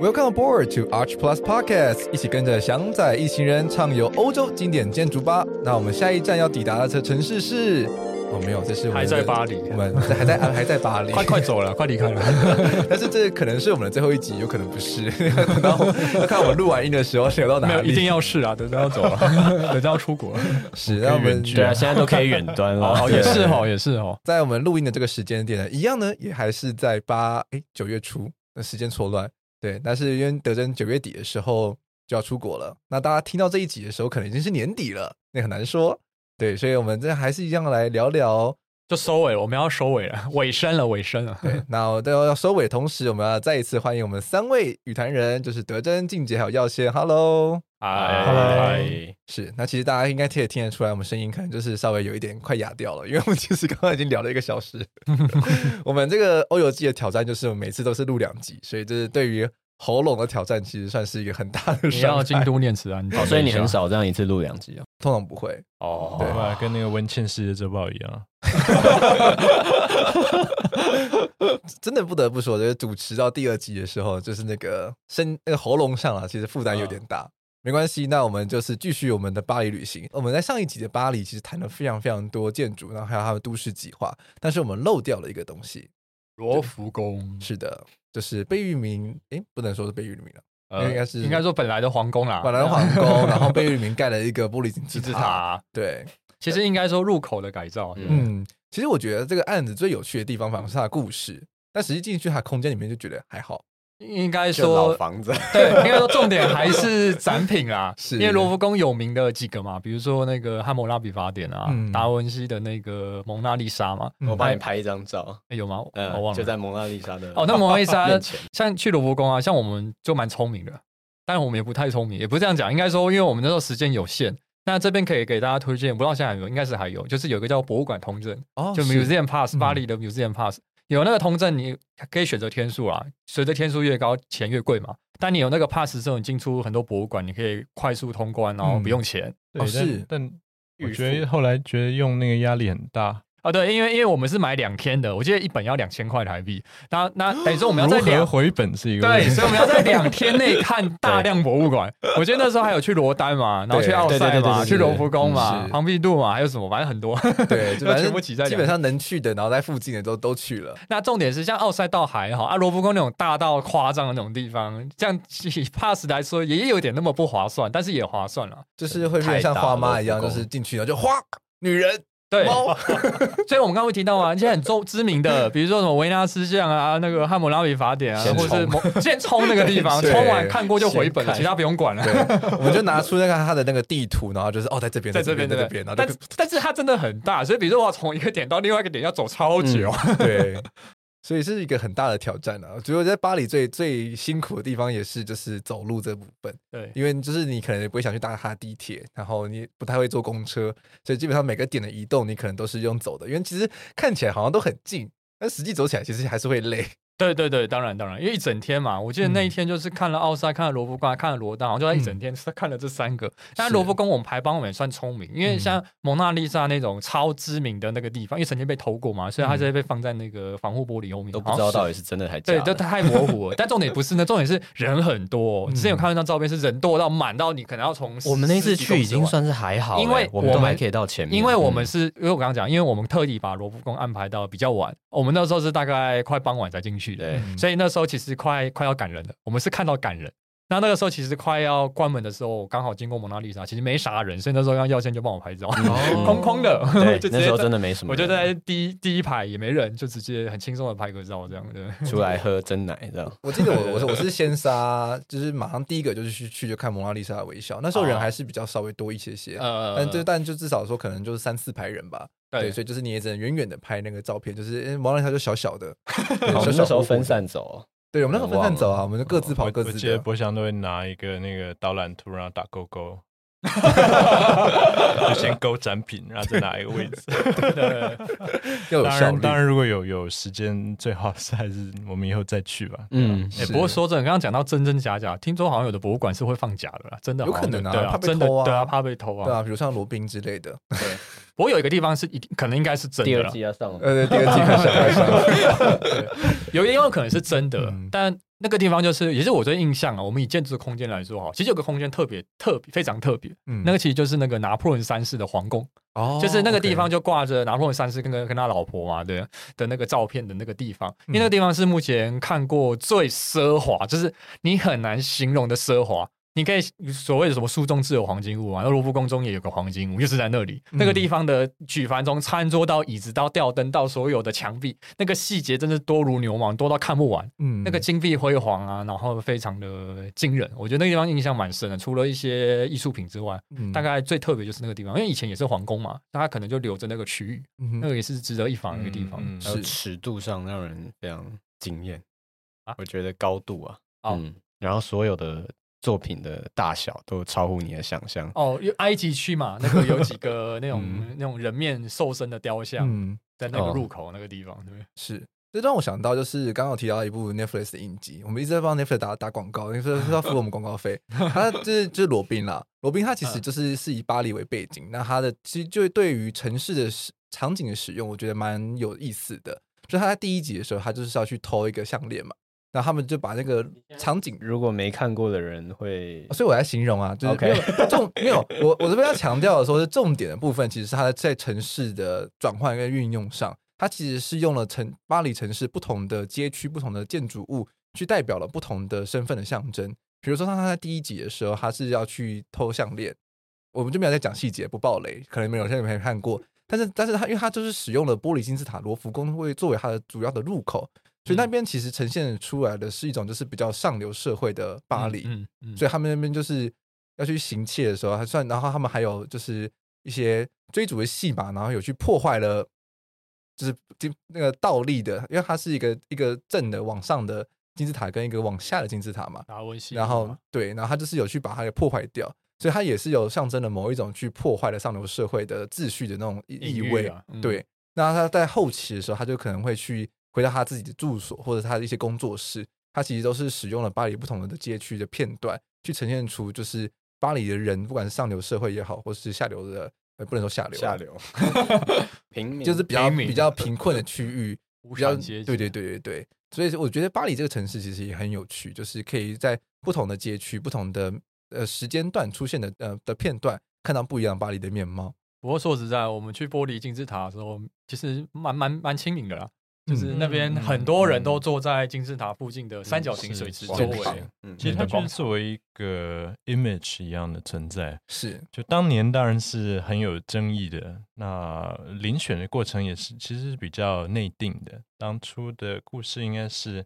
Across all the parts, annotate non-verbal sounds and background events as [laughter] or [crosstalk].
Welcome aboard to Arch Plus Podcast，一起跟着翔仔一行人畅游欧洲经典建筑吧。那我们下一站要抵达的城市是？哦，没有，这是我们还在巴黎，我们还在 [laughs] 还在巴黎，快快走了，快离开了。[laughs] 但是这可能是我们的最后一集，有可能不是。[laughs] 然后要看我们录完音的时候，聊到哪里？没有，一定要是啊，等着要走了，等着要出国了。是，那我们对啊，现在都可以远端了。哦，也是哦，也是哦。在我们录音的这个时间点呢，一样呢，也还是在八哎九月初，那时间错乱。对，但是因为德珍九月底的时候就要出国了，那大家听到这一集的时候，可能已经是年底了，那很难说。对，所以我们这还是一样来聊聊，就收尾了，我们要收尾了，尾声了，尾声了。对，那我都要收尾，同时我们要再一次欢迎我们三位语坛人，就是德珍、静姐还有耀先。Hello，嗨，嗨，是。那其实大家应该听也听得出来，我们声音可能就是稍微有一点快哑掉了，因为我们其实刚刚已经聊了一个小时。[laughs] 我们这个欧游记的挑战就是我们每次都是录两集，所以这是对于。喉咙的挑战其实算是一个很大的。你要京都念慈庵啊，所以你很少这样一次录两集啊？通常不会哦，对吧？跟那个温茜师的周报一样。[laughs] 真的不得不说，就是主持到第二集的时候，就是那个声那个喉咙上啊，其实负担有点大。没关系，那我们就是继续我们的巴黎旅行。我们在上一集的巴黎其实谈了非常非常多建筑，然后还有它的都市计划，但是我们漏掉了一个东西。罗浮宫是的，就是贝聿铭，诶，不能说是贝聿铭了，呃、应该是应该说本来的皇宫啦，本来的皇宫，然后贝聿铭盖了一个玻璃 [laughs] 金字塔，塔对，其实应该说入口的改造，嗯，其实我觉得这个案子最有趣的地方，反而是它的故事，但实际进去它空间里面就觉得还好。应该说老房子，[laughs] 对，应该说重点还是展品啦。[laughs] 是因为罗浮宫有名的几个嘛，比如说那个汉谟拉比法典啊，嗯、达文西的那个蒙娜丽莎嘛。我帮你拍一张照，欸、有吗？嗯、我忘了，就在蒙娜丽莎的哦。那蒙娜丽莎 [laughs] 像去罗浮宫啊，像我们就蛮聪明的，但我们也不太聪明，也不是这样讲。应该说，因为我们那时候时间有限，那这边可以给大家推荐，不知道现在有没有，应该是还有，就是有一个叫博物馆通证，哦，就 Museum Pass，巴黎的 Museum Pass。有那个通证，你可以选择天数啊，随着天数越高，钱越贵嘛。但你有那个 pass 之后，你进出很多博物馆，你可以快速通关，然后不用钱。嗯、对，是，但我觉得后来觉得用那个压力很大。啊，对，因为因为我们是买两天的，我记得一本要两千块台币。那那 [gasps] 等于说我们要在两回本是一个对，所以我们要在两天内 [laughs] 看大量博物馆。我记得那时候还有去罗丹嘛，然后去奥赛嘛，去罗浮宫嘛，庞毕度嘛，还有什么，反正很多。对，就 [laughs] 全部挤在基本上能去的，然后在附近的都都去了。那重点是像奥赛倒还好啊，罗浮宫那种大到夸张的那种地方，这样以 pass 来说也有点那么不划算，但是也划算了，就是会变像花妈一样，就是进去然后就花女人。对，[laughs] 所以我们刚刚会提到啊，一些很周知名的，[laughs] 比如说什么维纳斯像啊，那个汉姆拉比法典啊，或者是先冲那个地方，[laughs] 冲完看过就回本了，其他不用管了。我们就拿出那个他的那个地图，然后就是哦，在这边，在这边，在这边。但但是它真的很大，所以比如说我要从一个点到另外一个点要走超久。对。所以是一个很大的挑战啊！我觉得在巴黎最最辛苦的地方也是就是走路这部分，对，因为就是你可能也不会想去搭他地铁，然后你不太会坐公车，所以基本上每个点的移动你可能都是用走的，因为其实看起来好像都很近，但实际走起来其实还是会累。对对对，当然当然，因为一整天嘛，我记得那一天就是看了奥赛，看了罗浮宫，看了罗丹，然后就在一整天看了这三个。但罗浮宫我们排班我们也算聪明，因为像蒙娜丽莎那种超知名的那个地方，因为曾经被偷过嘛，所以它就会被放在那个防护玻璃后面，都不知道到底是真的还是假的。对，都太模糊了。但重点不是呢，重点是人很多。[laughs] 之前有看到一张照片，是人多到满到你可能要从我们那次去已经算是还好，因为我们都还可以到前面。因为我们是因为我刚刚讲，因为我们特地把罗浮宫安排到比较晚，我们那时候是大概快傍晚才进去的，所以那。时候其实快快要赶人了，我们是看到赶人。那那个时候其实快要关门的时候，刚好经过蒙娜丽莎，其实没啥人，所以那时候让耀先就帮我拍照，哦、[laughs] 空空的，对，[laughs] 就那时候真的没什么。我就在第一第一排也没人，就直接很轻松的拍个照，这样对。出来喝真奶这样。[laughs] 我记得我我我是先杀，就是马上第一个就是去去就看蒙娜丽莎的微笑，那时候人还是比较稍微多一些些，哦、但就但就至少说可能就是三四排人吧。对，对，所以就是你也只能远远的拍那个照片，就是蒙娜丽莎就小小的，[laughs] 小小那时候分散走。对，我们那时候分散走啊，我们就各自跑各自的。我记得博翔都会拿一个那个导览图，然后打勾勾。[laughs] 就先勾展品，然后再拿一个位置。[laughs] 对对对，当然，当然，如果有有时间，最好是还是我们以后再去吧。嗯，哎，不过说真的，刚刚讲到真真假假，听说好像有的博物馆是会放假的啦，真的有可能啊，对啊，怕被偷啊，对啊，怕被偷啊，对啊，比如像罗宾之类的。对，不过有一个地方是一定可能应该是真的。第二季要上了，呃，第二季要上了，[laughs] 有也，有可能是真的，但。那个地方就是，也是我最印象啊。我们以建筑空间来说哈，其实有个空间特别特别非常特别，嗯，那个其实就是那个拿破仑三世的皇宫，哦，就是那个地方就挂着拿破仑三世跟跟跟他老婆嘛，对的那个照片的那个地方，因为那个地方是目前看过最奢华，就是你很难形容的奢华。你可以所谓的什么书中自有黄金屋啊，那罗浮宫中也有个黄金屋，就是在那里、嗯、那个地方的举凡从餐桌到椅子到吊灯到所有的墙壁，那个细节真是多如牛毛，多到看不完。嗯，那个金碧辉煌啊，然后非常的惊人。我觉得那个地方印象蛮深的，除了一些艺术品之外，嗯、大概最特别就是那个地方，因为以前也是皇宫嘛，大家可能就留着那个区域，嗯、那个也是值得一访的一个地方。还有尺度上让人非常惊艳啊，我觉得高度啊，哦、嗯，然后所有的。作品的大小都超乎你的想象哦，因为埃及区嘛？那个有几个 [laughs] 那种、嗯、那种人面兽身的雕像，嗯、在那个入口那个地方，哦、对不对？是，这让我想到就是刚刚有提到一部 Netflix 的影集，我们一直在帮 Netflix 打打广告，因为是要付我们广告费。[laughs] 他就是就是罗宾啦，罗宾他其实就是是以巴黎为背景，嗯、那他的其实就对于城市的场景的使用，我觉得蛮有意思的。就他在第一集的时候，他就是要去偷一个项链嘛。然后他们就把那个场景，如果没看过的人会，所以我来形容啊，就是没有 Okay. 重没有我我这边要强调的说，是重点的部分，其实是它在城市的转换跟运用上，它其实是用了城巴黎城市不同的街区、不同的建筑物，去代表了不同的身份的象征。比如说，他他在第一集的时候，他是要去偷项链，我们就没有在讲细节，不爆雷，可能没有些人没看过。但是，但是他因为他就是使用了玻璃金字塔罗浮宫会作为他的主要的入口。所以那边其实呈现出来的是一种就是比较上流社会的巴黎，嗯嗯嗯、所以他们那边就是要去行窃的时候，还算，然后他们还有就是一些追逐的戏码，然后有去破坏了，就是金那个倒立的，因为它是一个一个正的往上的金字塔跟一个往下的金字塔嘛，然后对，然后他就是有去把它给破坏掉，所以它也是有象征了某一种去破坏了上流社会的秩序的那种意味，啊嗯、对。那他在后期的时候，他就可能会去。回到他自己的住所或者他的一些工作室，他其实都是使用了巴黎不同的街区的片段，去呈现出就是巴黎的人，不管是上流社会也好，或是下流的，呃，不能说下流，下流，[laughs] 平民就是比较比较贫困的区域，[laughs] 比较对对对对对，所以我觉得巴黎这个城市其实也很有趣，就是可以在不同的街区、不同的呃时间段出现的呃的片段，看到不一样巴黎的面貌。不过说实在，我们去玻璃金字塔的时候，其实蛮蛮蛮亲民的啦。就是那边很多人都坐在金字塔附近的三角形水池周围。嗯，其实它就是作为一个 image 一样的存在。是，就当年当然是很有争议的。那遴选的过程也是其实是比较内定的。当初的故事应该是，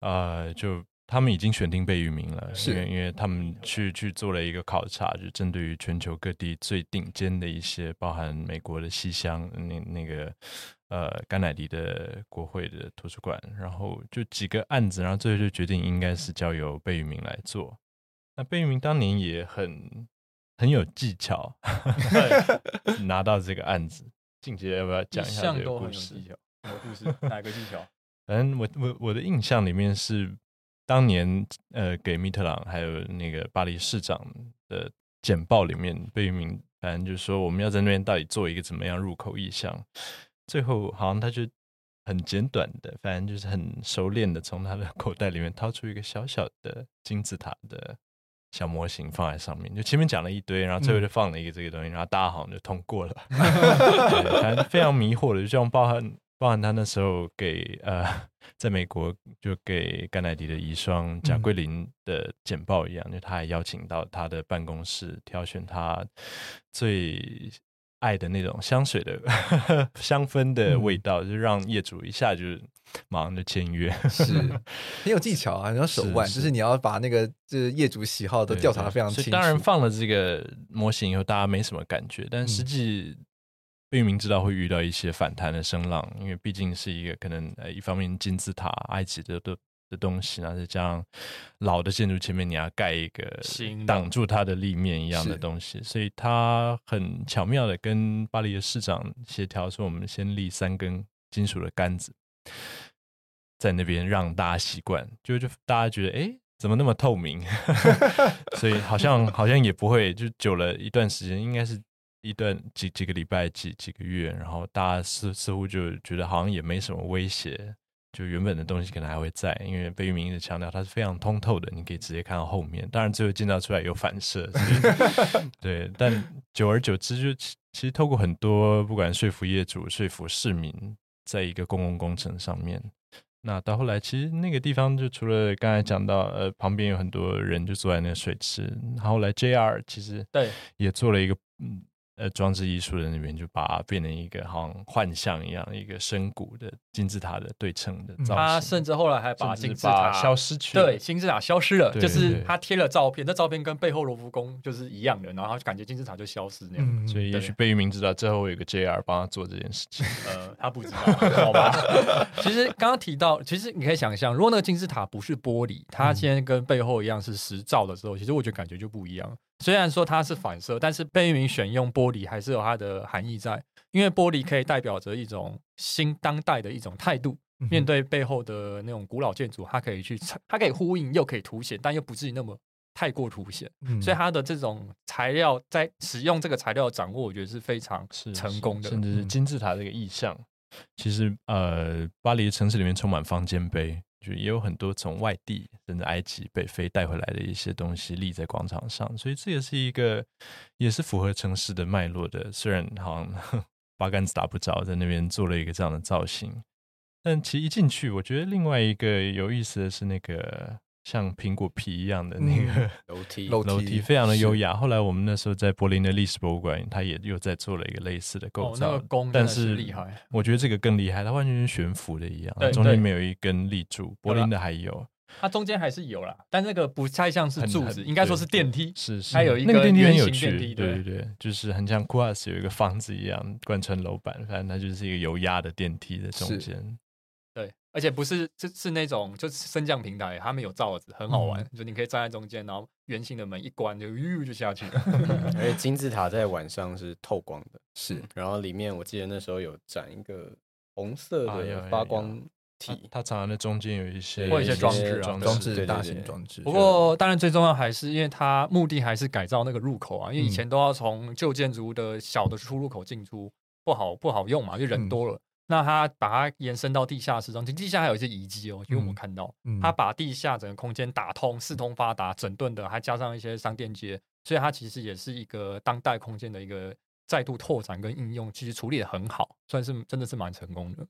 呃，就他们已经选定贝聿铭了，是因为因为他们去去做了一个考察，就针对于全球各地最顶尖的一些，包含美国的西乡那那个。呃，甘乃迪的国会的图书馆，然后就几个案子，然后最后就决定应该是交由贝聿铭来做。那贝聿铭当年也很很有技巧，[laughs] 拿到这个案子。静姐要不要讲一下这个故事？什么故事？哪个技巧？[laughs] 反正我我我的印象里面是，当年呃给密特朗还有那个巴黎市长的简报里面，贝聿铭反正就是说我们要在那边到底做一个怎么样入口意象。最后好像他就很简短的，反正就是很熟练的，从他的口袋里面掏出一个小小的金字塔的小模型放在上面。就前面讲了一堆，然后最后就放了一个这个东西，然后大家好像就通过了。[laughs] 反正非常迷惑的，就像包含包含他那时候给呃，在美国就给甘乃迪的遗孀贾桂林的简报一样，就他还邀请到他的办公室挑选他最。爱的那种香水的 [laughs] 香氛的味道，嗯、就让业主一下就马上就签约，是。[laughs] 很有技巧啊，你要手腕，是是。就是你要把那个就是业主喜好都调查的非常清楚。当然放了这个模型以后，大家没什么感觉，但实际贝聿铭知道会遇到一些反弹的声浪，因为毕竟是一个可能呃，一方面金字塔、埃及的都的东西，然后再加上老的建筑前面你要盖一个挡住它的立面一样的东西，所以他很巧妙的跟巴黎的市长协调，说我们先立三根金属的杆子，在那边让大家习惯，就就大家觉得哎，怎么那么透明？[laughs] 所以好像好像也不会，就久了一段时间，应该是一段几几个礼拜、几几个月，然后大家似似乎就觉得好像也没什么威胁。就原本的东西可能还会在，因为贝聿铭一直强调它是非常通透的，你可以直接看到后面。当然，最后建造出来有反射，[laughs] 对。但久而久之，就其其实透过很多，不管说服业主、说服市民，在一个公共工程上面，那到后来，其实那个地方就除了刚才讲到，呃，旁边有很多人就坐在那个水池，然后来 JR 其实对也做了一个嗯。呃，装置艺术的那边就把它变成一个好像幻象一样，一个深谷的金字塔的对称的造型。他甚至后来还把金字塔消失去了，对，金字塔消失了，就是他贴了照片，那照片跟背后罗浮宫就是一样的，然后就感觉金字塔就消失那样。嗯、所以也许贝聿铭知道最后有一个 JR 帮他做这件事情。呃，[laughs] 他不知道，好吧？[laughs] 其实刚刚提到，其实你可以想象，如果那个金字塔不是玻璃，它现在跟背后一样是实造的时候，其实我觉得感觉就不一样。虽然说它是反射，但是贝聿铭选用玻璃还是有它的含义在，因为玻璃可以代表着一种新当代的一种态度，面对背后的那种古老建筑，它可以去，它可以呼应，又可以凸显，但又不至于那么太过凸显。所以它的这种材料在使用这个材料的掌握，我觉得是非常成功的，甚至是金字塔这个意象。其实呃，巴黎的城市里面充满方尖碑。就也有很多从外地甚至埃及、北非带回来的一些东西立在广场上，所以这也是一个也是符合城市的脉络的。虽然好像 [laughs] 八竿子打不着，在那边做了一个这样的造型，但其实一进去，我觉得另外一个有意思的是那个。像苹果皮一样的那个楼梯，[laughs] 楼梯非常的优雅。后来我们那时候在柏林的历史博物馆，它也又在做了一个类似的构造，哦那个、但是厉害。我觉得这个更厉害，它完全是悬浮的一样，中间没有一根立柱。柏林的还有，它中间还是有啦，但那个不太像是柱子，应该说是电梯。是是，还有一个那个电梯很有趣，对对对，就是很像库尔斯有一个房子一样贯穿楼板，反正它就是一个有压的电梯的中间。对，而且不是，是是那种就是升降平台，他们有罩子，很好玩。嗯、就你可以站在中间，然后圆形的门一关，就呜就下去了。[laughs] 而且金字塔在晚上是透光的，是。然后里面我记得那时候有展一个红色的发光体，啊、它藏在那中间有一些或一些装置啊，装置大型装置。不过当然最重要还是因为它目的还是改造那个入口啊，因为以前都要从旧建筑的小的出入口进出，不好不好用嘛，就人多了。嗯那他把它延伸到地下室中，地下还有一些遗迹哦，因为我们看到，他把地下整个空间打通，四通发达，整顿的，还加上一些商店街，所以它其实也是一个当代空间的一个再度拓展跟应用，其实处理的很好，算是真的是蛮成功的。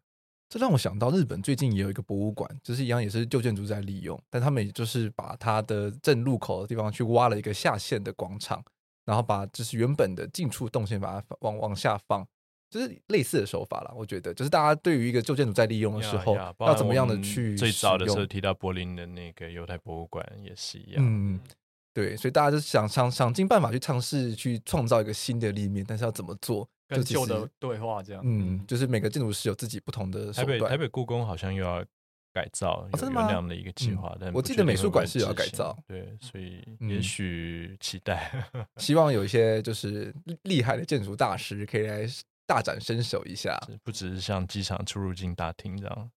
这让我想到日本最近也有一个博物馆，就是一样也是旧建筑在利用，但他们也就是把它的正入口的地方去挖了一个下陷的广场，然后把就是原本的进出动线把它往往下放。就是类似的手法啦，我觉得，就是大家对于一个旧建筑在利用的时候，要怎么样的去最早的时候提到柏林的那个犹太博物馆也是一样，嗯，对，所以大家就想想想尽办法去尝试去创造一个新的立面，但是要怎么做，跟旧的对话这样，嗯，就是每个建筑师有自己不同的手段。台北台北故宫好像又要改造，有这样的一个计划，但我记得美术馆是要改造，对，所以也许期待，希望有一些就是厉害的建筑大师可以来。大展身手一下，不只是像机场出入境大厅这样。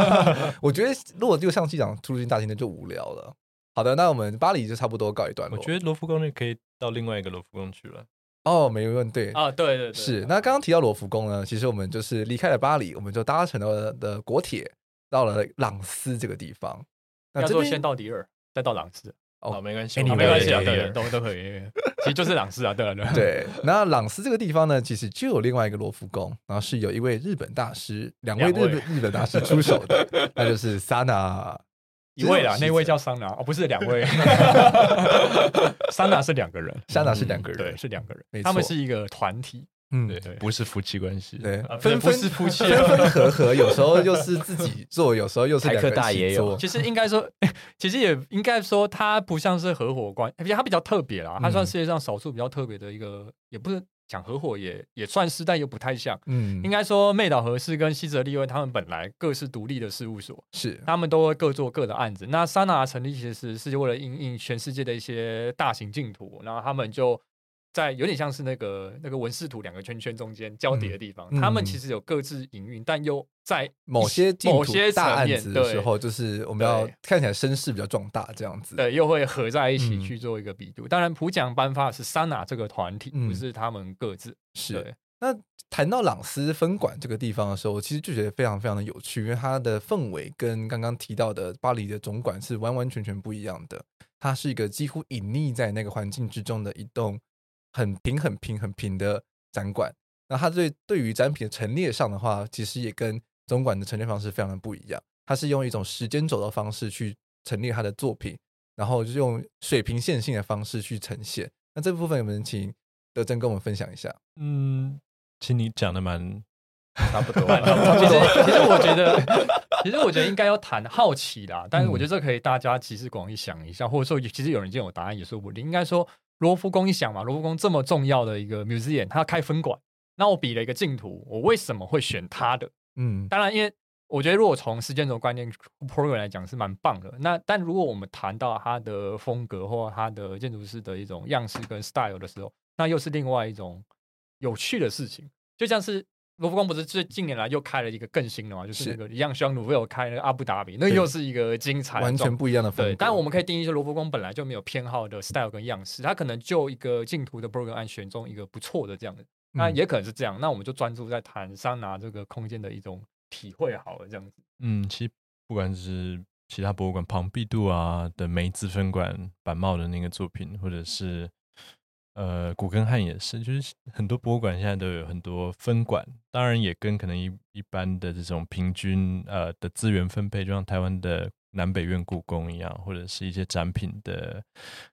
[laughs] 我觉得如果就像机场出入境大厅，那就无聊了。好的，那我们巴黎就差不多告一段落。我觉得罗浮宫那可以到另外一个罗浮宫去了。哦，没问题。啊，对对对，是。那刚刚提到罗浮宫呢，其实我们就是离开了巴黎，我们就搭乘了的国铁到了朗斯这个地方。那要说先到迪尔，再到朗斯。哦，没关系，你、没关系啊，对，都都可以。其实就是朗斯啊，对啊，对。对，那朗斯这个地方呢，其实就有另外一个罗浮宫，然后是有一位日本大师，两位日本日本大师出手的，[laughs] 那就是桑拿 [laughs] 一位啦，那位叫桑拿，哦，不是两位，[laughs] 桑拿是两个人，桑拿是两个人，对，是两个人，没错，他们是一个团体。嗯，对对，不是夫妻关系，对，分分是夫妻，分分合合，有时候又是自己做，有时候又是两个大爷做。其实应该说，[laughs] 其实也应该说，他不像是合伙关系，而且他比较特别啦，他算世界上少数比较特别的一个，也不是讲合伙也也算是，但又不太像。嗯，应该说，妹岛和世跟西泽利威他们本来各是独立的事务所，是他们都会各做各的案子。那 Sana 成立其实是为了应应全世界的一些大型净土，然后他们就。在有点像是那个那个文视图两个圈圈中间交叠的地方，嗯、他们其实有各自营运，但又在某些某些大案子的时候，就是我们要看起来声势比较壮大这样子，对，又会合在一起去做一个比度。嗯、当然，普奖颁发的是 Sana 这个团体，不是他们各自。嗯、是。那谈到朗斯分管这个地方的时候，我其实就觉得非常非常的有趣，因为它的氛围跟刚刚提到的巴黎的总管是完完全全不一样的。它是一个几乎隐匿在那个环境之中的一栋。很平、很平、很平的展馆，那它对对于展品的陈列上的话，其实也跟总馆的陈列方式非常的不一样。它是用一种时间轴的方式去陈列它的作品，然后就用水平线性的方式去呈现。那这部分有没有人请德珍跟我们分享一下？嗯，其实你讲的蛮 [laughs] 差不多。[laughs] [laughs] 其实，其实我觉得，其实我觉得应该要谈好奇啦。但是我觉得这可以大家集思广益想一下，或者说，其实有人已经有答案也说不定。应该说。罗浮宫一想嘛，罗浮宫这么重要的一个 museum，它要开分馆，那我比了一个竞图，我为什么会选它的？嗯，当然，因为我觉得如果从时间轴观念 program 来讲是蛮棒的。那但如果我们谈到它的风格或它的建筑师的一种样式跟 style 的时候，那又是另外一种有趣的事情，就像是。罗浮宫不是最近年来又开了一个更新的嘛？就是那个一样，像努菲有开那个阿布达比，那又是一个精彩，完全不一样的风格。对，但我们可以定义说，罗浮宫本来就没有偏好的 style 跟样式，它可能就一个竞图的 program 案选中一个不错的这样的，那也可能是这样。嗯、那我们就专注在谈桑拿这个空间的一种体会好了，这样子。嗯，其实不管是其他博物馆，庞毕度啊的梅兹分馆板帽的那个作品，或者是。呃，古根汉也是，就是很多博物馆现在都有很多分馆，当然也跟可能一一般的这种平均呃的资源分配，就像台湾的南北院故宫一样，或者是一些展品的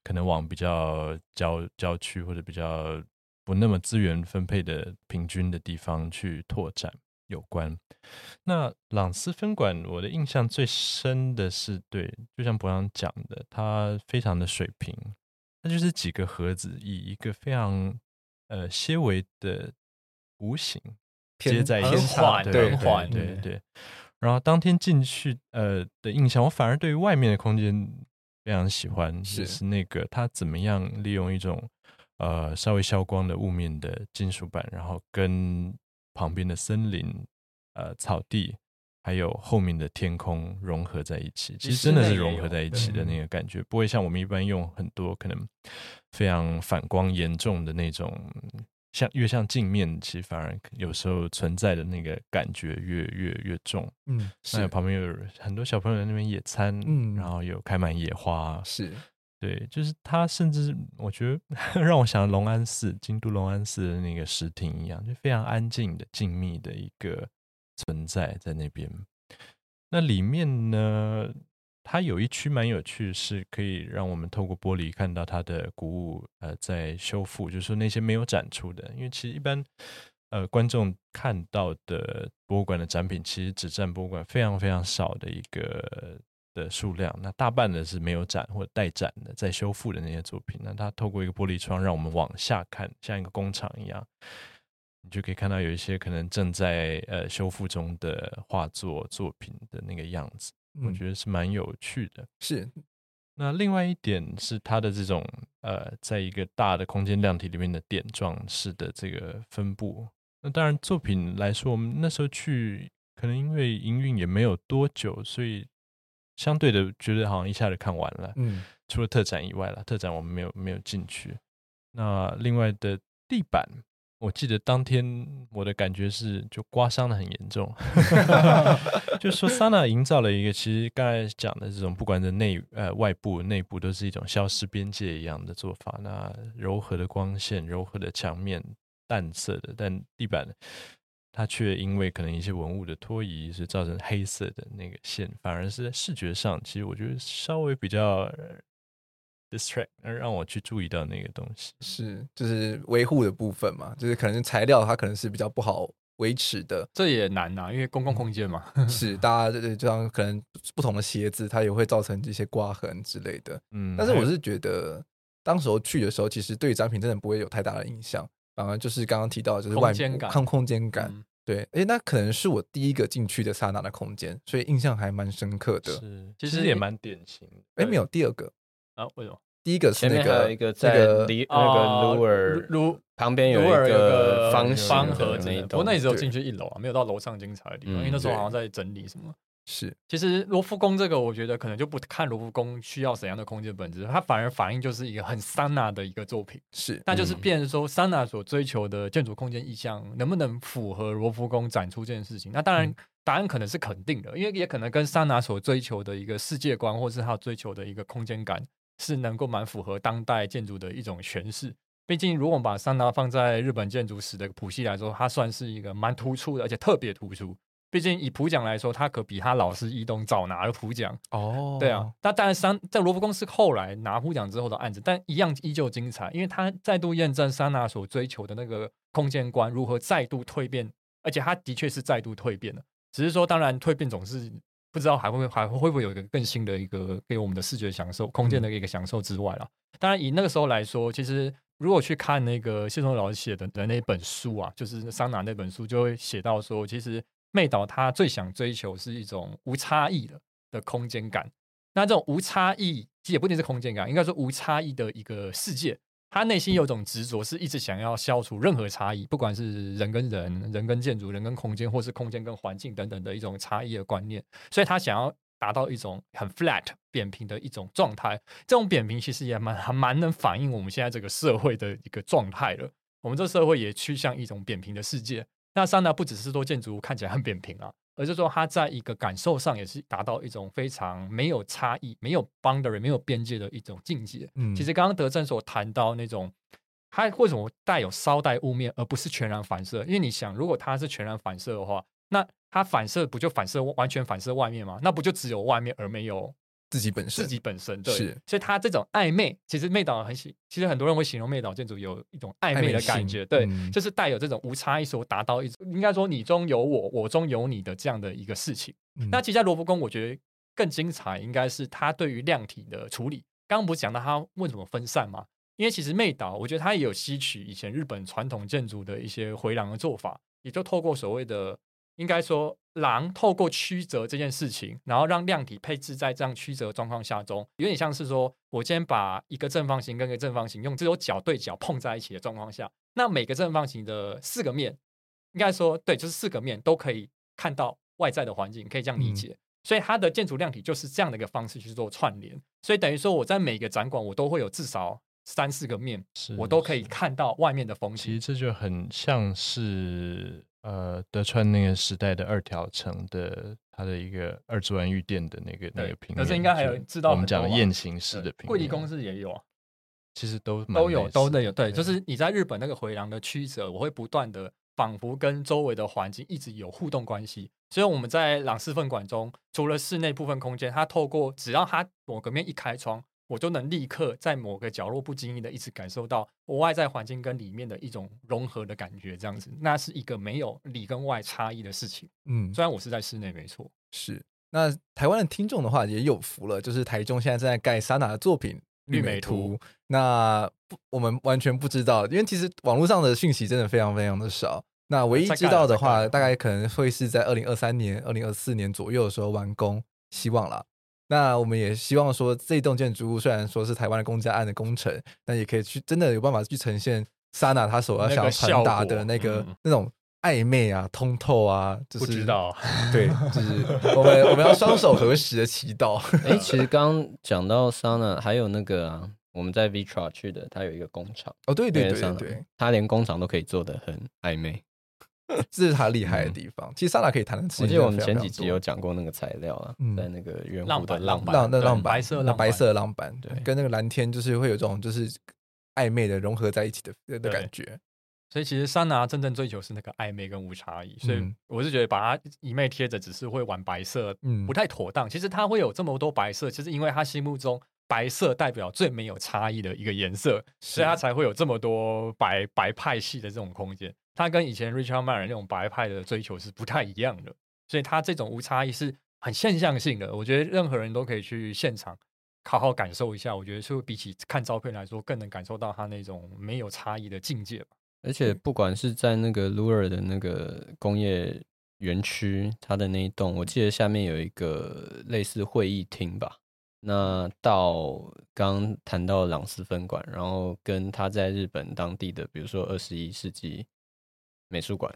可能往比较郊郊区或者比较不那么资源分配的平均的地方去拓展有关。那朗斯分馆，我的印象最深的是，对，就像博洋讲的，它非常的水平。它就是几个盒子，以一个非常呃些微的弧形接在一起，很缓，对对对。然后当天进去呃的印象，我反而对于外面的空间非常喜欢，是就是那个它怎么样利用一种呃稍微消光的雾面的金属板，然后跟旁边的森林呃草地。还有后面的天空融合在一起，其实真的是融合在一起的那个感觉，不会像我们一般用很多可能非常反光严重的那种，像越像镜面，其实反而有时候存在的那个感觉越越越重。嗯，还有旁边有很多小朋友在那边野餐，嗯，然后有开满野花，是对，就是它甚至我觉得 [laughs] 让我想到龙安寺、京都龙安寺的那个石亭一样，就非常安静的、静谧的一个。存在在那边，那里面呢，它有一区蛮有趣，是可以让我们透过玻璃看到它的古物，呃，在修复，就是说那些没有展出的，因为其实一般呃观众看到的博物馆的展品，其实只占博物馆非常非常少的一个的数量，那大半的是没有展或待展的，在修复的那些作品，那它透过一个玻璃窗，让我们往下看，像一个工厂一样。你就可以看到有一些可能正在呃修复中的画作作品的那个样子，嗯、我觉得是蛮有趣的。是，那另外一点是它的这种呃，在一个大的空间量体里面的点状式的这个分布。那当然作品来说，我们那时候去可能因为营运也没有多久，所以相对的觉得好像一下子看完了。嗯，除了特展以外了，特展我们没有没有进去。那另外的地板。我记得当天我的感觉是，就刮伤的很严重，[laughs] 就是说萨纳营造了一个，其实刚才讲的这种，不管是内呃外部内部，都是一种消失边界一样的做法。那柔和的光线，柔和的墙面，淡色的，但地板它却因为可能一些文物的拖移，是造成黑色的那个线，反而是在视觉上，其实我觉得稍微比较。Distract 而让我去注意到那个东西是就是维护的部分嘛，就是可能材料它可能是比较不好维持的，这也难呐、啊，因为公共空间嘛，[laughs] 是大家就像可能不同的鞋子，它也会造成这些刮痕之类的。嗯，但是我是觉得当时候去的时候，其实对于展品真的不会有太大的印象，反而就是刚刚提到的就是外面看空间感。嗯、对，哎，那可能是我第一个进去的萨那的空间，所以印象还蛮深刻的。是，其实也蛮典型。哎，没有第二个啊？为什么？第一个是那个一个在离那个鲁尔鲁旁边有一个方方盒那一栋，不过那也只有进去一楼啊，没有到楼上精彩的地方，因为那时候好像在整理什么。是，其实罗浮宫这个，我觉得可能就不看罗浮宫需要怎样的空间本质，它反而反映就是一个很桑拿的一个作品。是，那就是变成说桑拿所追求的建筑空间意向能不能符合罗浮宫展出这件事情？那当然答案可能是肯定的，因为也可能跟桑拿所追求的一个世界观，或是他追求的一个空间感，是能够蛮符合当代建筑的一种诠释。毕竟，如果我们把桑拿放在日本建筑史的谱系来说，它算是一个蛮突出的，而且特别突出。毕竟以普奖来说，他可比他老师伊东早拿了普奖哦。对啊，那当然桑在罗浮宫是后来拿普奖之后的案子，但一样依旧精彩，因为他再度验证桑拿所追求的那个空间观如何再度蜕变，而且他的确是再度蜕变了。只是说，当然蜕变总是不知道还会还会不会有一个更新的一个给我们的视觉享受、空间的一个享受之外了。当然，以那个时候来说，其实如果去看那个谢松老师写的的那本书啊，就是桑拿那本书，就会写到说，其实。妹岛他最想追求是一种无差异的的空间感，那这种无差异其实也不一定是空间感，应该说无差异的一个世界。他内心有种执着，是一直想要消除任何差异，不管是人跟人、人跟建筑、人跟空间，或是空间跟环境等等的一种差异的观念。所以他想要达到一种很 flat 扁平的一种状态。这种扁平其实也蛮还蛮能反映我们现在这个社会的一个状态了。我们这社会也趋向一种扁平的世界。那桑拿不只是说建筑物看起来很扁平啊，而是说它在一个感受上也是达到一种非常没有差异、没有 boundary、没有边界的一种境界。嗯，其实刚刚德正所谈到那种，它为什么带有稍带雾面，而不是全然反射？因为你想，如果它是全然反射的话，那它反射不就反射完全反射外面吗？那不就只有外面而没有？自己本身，自己本身对，是，所以他这种暧昧，其实妹岛很喜，其实很多人会形容妹岛建筑有一种暧昧的感觉，对，嗯、就是带有这种无差异所达到一种，应该说你中有我，我中有你的这样的一个事情。嗯、那其实在罗浮宫，我觉得更精彩，应该是他对于量体的处理。刚刚不是讲到他为什么分散吗？因为其实妹岛，我觉得他也有吸取以前日本传统建筑的一些回廊的做法，也就透过所谓的。应该说，廊透过曲折这件事情，然后让量体配置在这样曲折状况下中，有点像是说，我今天把一个正方形跟一个正方形用只有角对角碰在一起的状况下，那每个正方形的四个面，应该说对，就是四个面都可以看到外在的环境，可以这样理解。嗯、所以它的建筑量体就是这样的一个方式去做串联，所以等于说我在每个展馆我都会有至少三四个面，我都可以看到外面的风景。其实这就很像是。呃，德川那个时代的二条城的，它的一个二之丸御殿的那个那个平面，可是应该还有知道我们讲的雁行式的平面，桂离宫是也有啊，其实都都有都得有，对，就是你在日本那个回廊的曲折，我会不断的仿佛跟周围的环境一直有互动关系，所以我们在朗诗分馆中，除了室内部分空间，它透过只要它某个面一开窗。我就能立刻在某个角落不经意的一直感受到我外在环境跟里面的一种融合的感觉，这样子，那是一个没有里跟外差异的事情。嗯，虽然我是在室内，没错。是，那台湾的听众的话也有福了，就是台中现在正在盖莎娜的作品《绿美图》那不，我们完全不知道，因为其实网络上的讯息真的非常非常的少。那唯一知道的话，大概可能会是在二零二三年、二零二四年左右的时候完工，希望啦。那我们也希望说，这栋建筑物虽然说是台湾的公家案的工程，但也可以去真的有办法去呈现 Sana 他所要想要传达的那个、嗯、那种暧昧啊、通透啊，就是不知道，对，[laughs] 就是我们我们要双手合十的祈祷。哎、欸，其实刚刚讲到 Sana，，还有那个啊，我们在 Vitra 去的，它有一个工厂哦，对对对对，对，它连工厂都可以做的很暧昧。这是他厉害的地方。嗯、其实萨娜可以谈的，我记得我们前几集有讲过那个材料啊，嗯、在那个圆弧的浪板，浪那浪板，白色那白色的浪板，对，跟那个蓝天就是会有这种就是暧昧的融合在一起的的感觉。所以其实桑拿真正追求是那个暧昧跟无差异。所以我是觉得把它一昧贴着，只是会玩白色，嗯，不太妥当。其实它会有这么多白色，其实因为他心目中白色代表最没有差异的一个颜色，所以他才会有这么多白白派系的这种空间。他跟以前 Richard Meyer 那种白派的追求是不太一样的，所以他这种无差异是很现象性的。我觉得任何人都可以去现场好好感受一下。我觉得是比起看照片来说，更能感受到他那种没有差异的境界吧。而且不管是在那个鲁尔的那个工业园区，它的那一栋，我记得下面有一个类似会议厅吧。那到刚谈到朗斯分馆，然后跟他在日本当地的，比如说二十一世纪美术馆，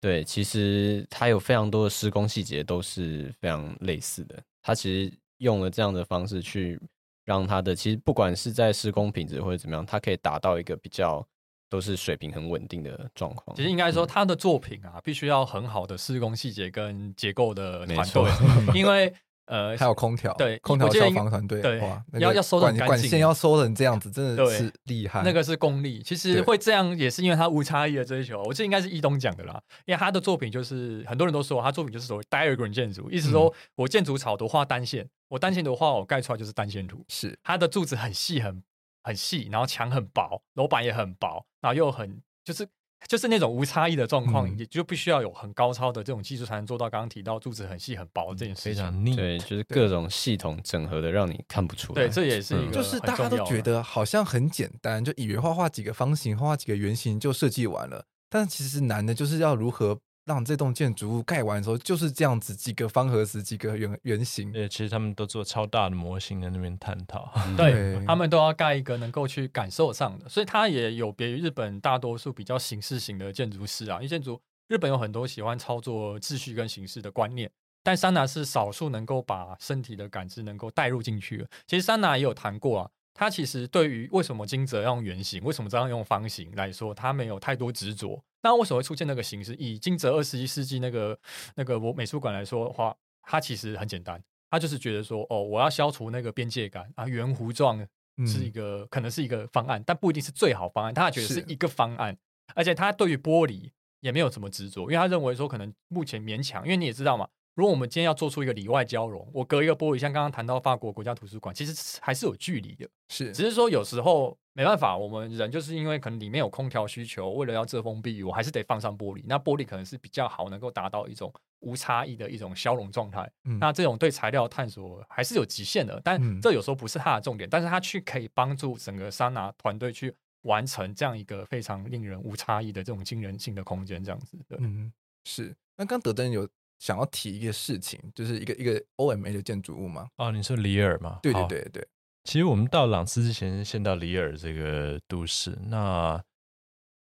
对，其实它有非常多的施工细节都是非常类似的。它其实用了这样的方式去让它的，其实不管是在施工品质或者怎么样，它可以达到一个比较都是水平很稳定的状况。其实应该说，他的作品啊，必须要很好的施工细节跟结构的团队，[laughs] 因为。呃，还有空调，对，空调消防团队，对，哇，要要收的管线要收成这样子，真的是厉害。那个是功力，其实会这样也是因为他无差异的追求。我记得应该是易东讲的啦，因为他的作品就是很多人都说他作品就是所谓 diagram 建筑，意思说我建筑草图画单线，我单线图画我盖出来就是单线图。是，他的柱子很细很很细，然后墙很薄，楼板也很薄，然后又很就是。就是那种无差异的状况，也、嗯、就必须要有很高超的这种技术才能做到。刚刚提到柱子很细很薄这件事情，非常腻。对，就是各种系统整合的，让你看不出来。对，这也是一个、嗯，就是大家都觉得好像很简单，就以为画画几个方形，画画几个圆形就设计完了。但其实难的就是要如何。让这栋建筑物盖完的时候就是这样子，几个方盒子，几个圆圆形。对，其实他们都做超大的模型在那边探讨。对，他们都要盖一个能够去感受上的，所以它也有别于日本大多数比较形式型的建筑师啊。因为建筑日本有很多喜欢操作秩序跟形式的观念，但桑拿是少数能够把身体的感知能够带入进去的。其实桑拿也有谈过啊。他其实对于为什么金泽要用圆形，为什么这样用方形来说，他没有太多执着。那为什么会出现那个形式？以金泽二十一世纪那个那个我美术馆来说的话，它其实很简单，他就是觉得说，哦，我要消除那个边界感啊，圆弧状是一个、嗯、可能是一个方案，但不一定是最好方案。他觉得是一个方案，而且他对于玻璃也没有什么执着，因为他认为说，可能目前勉强，因为你也知道嘛。如果我们今天要做出一个里外交融，我隔一个玻璃，像刚刚谈到法国国家图书馆，其实还是有距离的。是，只是说有时候没办法，我们人就是因为可能里面有空调需求，为了要遮风避雨，我还是得放上玻璃。那玻璃可能是比较好，能够达到一种无差异的一种消融状态。嗯、那这种对材料探索还是有极限的，但这有时候不是它的重点，嗯、但是它去可以帮助整个桑拿团队去完成这样一个非常令人无差异的这种惊人性的空间，这样子的。嗯，是。那刚德登有。想要提一个事情，就是一个一个 OMA 的建筑物吗？哦，你说里尔吗？对对对对。其实我们到朗斯之前，先到里尔这个都市。那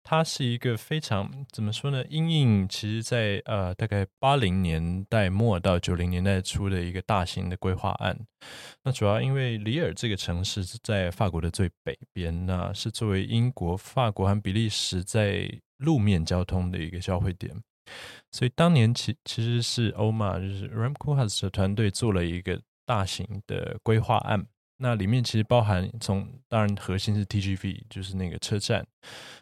它是一个非常怎么说呢？因应其实在呃大概八零年代末到九零年代初的一个大型的规划案。那主要因为里尔这个城市是在法国的最北边，那是作为英国、法国和比利时在路面交通的一个交汇点。所以当年其其实是欧玛，就是 Ram Koolhaas 的团队做了一个大型的规划案，那里面其实包含从当然核心是 TGV，就是那个车站，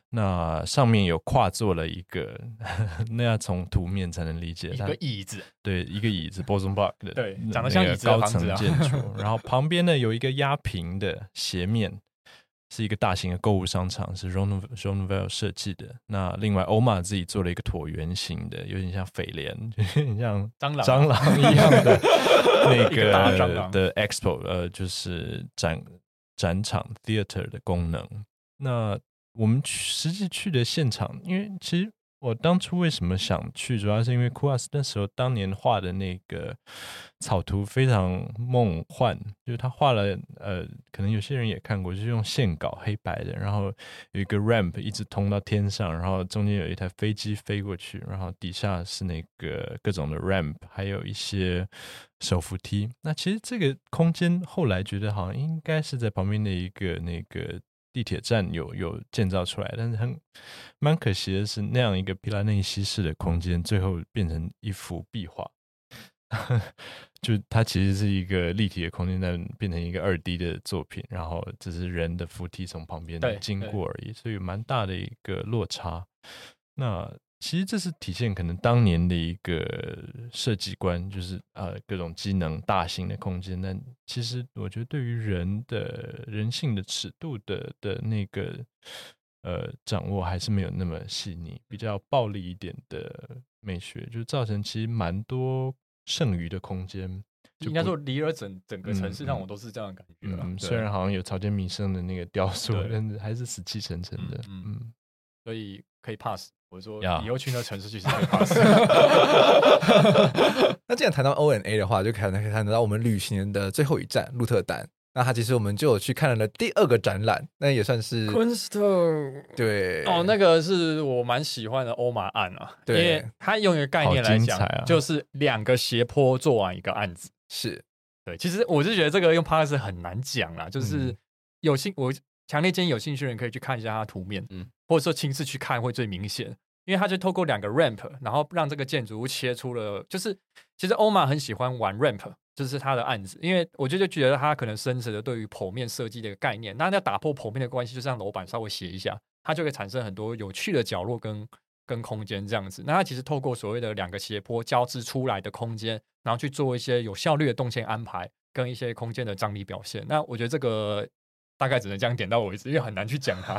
那上面有跨做了一个，[laughs] 那要从图面才能理解，一个椅子，对，一个椅子 b o s o n b a r k 的，对，长得像椅子的高层建筑，[laughs] 然后旁边呢有一个压平的斜面。是一个大型的购物商场，是 Jean Nouvel 设计的。那另外，欧玛自己做了一个椭圆形的，有点像蜚蠊，[laughs] 有点像蟑螂蟑螂一样的 [laughs] 那个的 Expo，呃，就是展展场 Theater 的功能。那我们实际去的现场，因为其实。我当初为什么想去，主要是因为库哈斯那时候当年画的那个草图非常梦幻，就是他画了，呃，可能有些人也看过，就是用线稿黑白的，然后有一个 ramp 一直通到天上，然后中间有一台飞机飞过去，然后底下是那个各种的 ramp，还有一些手扶梯。那其实这个空间后来觉得好像应该是在旁边的一个那个。地铁站有有建造出来，但是很蛮可惜的是，那样一个皮拉内西式的空间，最后变成一幅壁画。[laughs] 就它其实是一个立体的空间，但变成一个二 D 的作品，然后只是人的扶梯从旁边经过而已，所以蛮大的一个落差。那。其实这是体现可能当年的一个设计观，就是呃各种机能、大型的空间。但其实我觉得对于人的人性的尺度的的那个呃掌握还是没有那么细腻，比较暴力一点的美学，就造成其实蛮多剩余的空间。应该说，里尔整整个城市让我都是这样的感觉。嗯，虽然好像有草间弥生的那个雕塑，但是还是死气沉沉的。嗯。嗯所以可以 pass。我说以后去那城市去是可以 pass。[laughs] 那既然谈到 O and A 的话，就可能可以谈到我们旅行的最后一站鹿特丹。那他其实我们就有去看了第二个展览，那也算是 Kunst 对哦，那个是我蛮喜欢的欧马案啊，对因为它用一个概念来讲，就是两个斜坡做完一个案子。是对，其实我是觉得这个用 Podcast 很难讲啦，就是嗯有兴我强烈建议有兴趣的人可以去看一下它的图面，嗯或者说亲自去看会最明显，因为它就透过两个 ramp，然后让这个建筑物切出了，就是其实欧玛很喜欢玩 ramp，就是他的案子，因为我就就觉得他可能深层的对于剖面设计的一个概念，那要打破剖面的关系，就是让楼板稍微斜一下，它就会产生很多有趣的角落跟跟空间这样子。那它其实透过所谓的两个斜坡交织出来的空间，然后去做一些有效率的动线安排跟一些空间的张力表现。那我觉得这个大概只能这样点到为止，因为很难去讲它。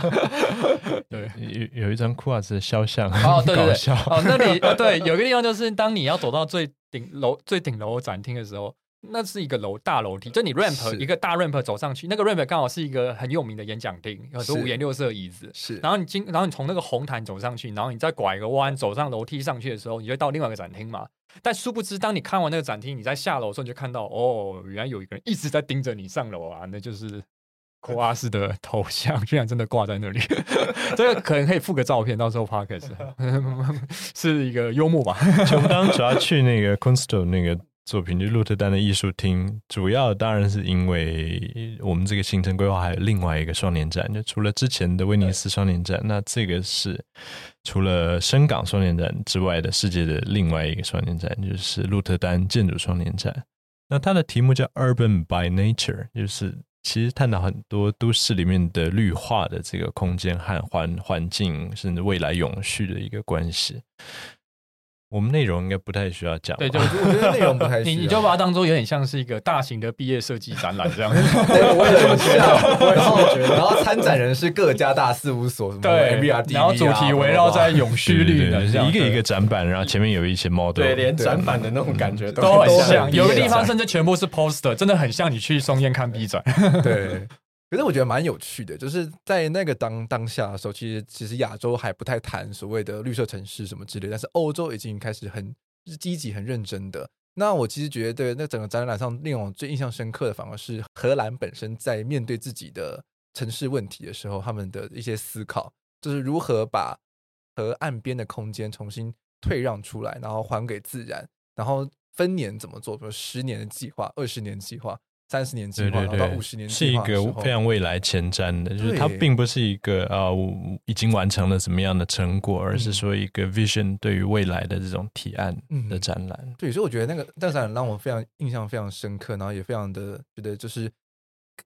[laughs] 对。有有一张库瓦兹的肖像，哦，对对对，哦，那里呃，对，有一个地方就是当你要走到最顶楼、[laughs] 最顶楼的展厅的时候，那是一个楼大楼梯，就你 ramp 一个大 ramp 走上去，那个 ramp 刚好是一个很有名的演讲厅，有很多五颜六色的椅子。是，然后你经，然后你从那个红毯走上去，然后你再拐一个弯走上楼梯上去的时候，你就会到另外一个展厅嘛。但殊不知，当你看完那个展厅，你在下楼的时候，你就看到哦，原来有一个人一直在盯着你上楼啊，那就是库阿斯的头像，居然真的挂在那里。[laughs] 这个可能可以附个照片，到时候 p o d c a s 是一个幽默吧。[laughs] 就当主要去那个 Kunststow 那个作品，就鹿特丹的艺术厅，主要当然是因为我们这个行程规划还有另外一个双年展，就除了之前的威尼斯双年展，那这个是除了深港双年展之外的世界的另外一个双年展，就是鹿特丹建筑双年展。那它的题目叫 Urban by Nature，就是其实探讨很多都市里面的绿化的这个空间和环环境，甚至未来永续的一个关系。我们内容应该不太需要讲吧，对，就我觉得内容不太需要 [laughs] 你你就把它当做有点像是一个大型的毕业设计展览这样子。[laughs] 对，我也这么觉得。然后，然后参展人是各家大事务所，什么对 MBRD，然后主题围绕在永续率的这样一个一个展板，然后前面有一些 model，对，连展板的那种感觉都很很像，有的地方甚至全部是 poster，真的很像你去松烟看 B 展。对。[laughs] 可是我觉得蛮有趣的，就是在那个当当下的时候，其实其实亚洲还不太谈所谓的绿色城市什么之类，但是欧洲已经开始很积极、很认真的。那我其实觉得，那整个展览上令我最印象深刻的，反而是荷兰本身在面对自己的城市问题的时候，他们的一些思考，就是如何把河岸边的空间重新退让出来，然后还给自然，然后分年怎么做，比如十年的计划、二十年计划。三十年计划，对五十年是一个非常未来前瞻的，就是它并不是一个啊、呃、已经完成了什么样的成果，而是说一个 vision 对于未来的这种提案的展览。嗯、对，所以我觉得那个那个展览让我非常印象非常深刻，然后也非常的觉得就是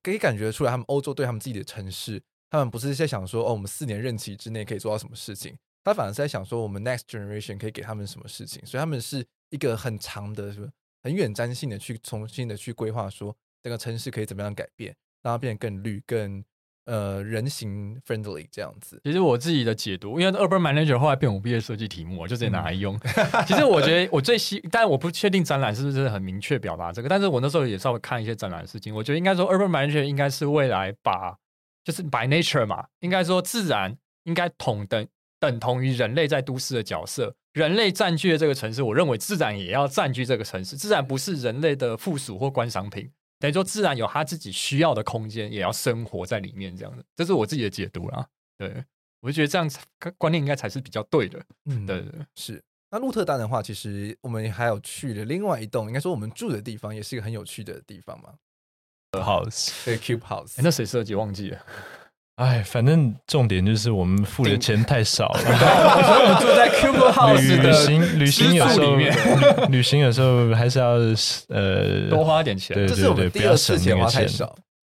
可以感觉出来，他们欧洲对他们自己的城市，他们不是在想说哦，我们四年任期之内可以做到什么事情，他反而是在想说我们 next generation 可以给他们什么事情，所以他们是一个很长的、是不是很远瞻性的去重新的去规划说。这个城市可以怎么样改变，让它变得更绿、更呃人形 friendly 这样子。其实我自己的解读，因为 Urban Manager 后来变我毕业设计题目，我就直接拿来用。嗯、其实我觉得我最希，但我不确定展览是不是很明确表达这个，但是我那时候也稍微看一些展览的事情，我觉得应该说 Urban Manager 应该是未来把就是 by nature 嘛，应该说自然应该同等等同于人类在都市的角色。人类占据了这个城市，我认为自然也要占据这个城市。自然不是人类的附属或观赏品。等于说，自然有他自己需要的空间，也要生活在里面，这样的，这是我自己的解读啦。对，我就觉得这样观念应该才是比较对的。嗯，对对对，是。那鹿特丹的话，其实我们还有去了另外一栋，应该说我们住的地方，也是一个很有趣的地方嘛。House，对，Cube House。欸，那谁设计？忘记了。哎，反正重点就是我们付的钱太少了。[laughs] 所以我们住在 Cube House 旅行，旅行有时候，[laughs] 旅行有时候还是要呃多花点钱。对对对，不要省那个钱。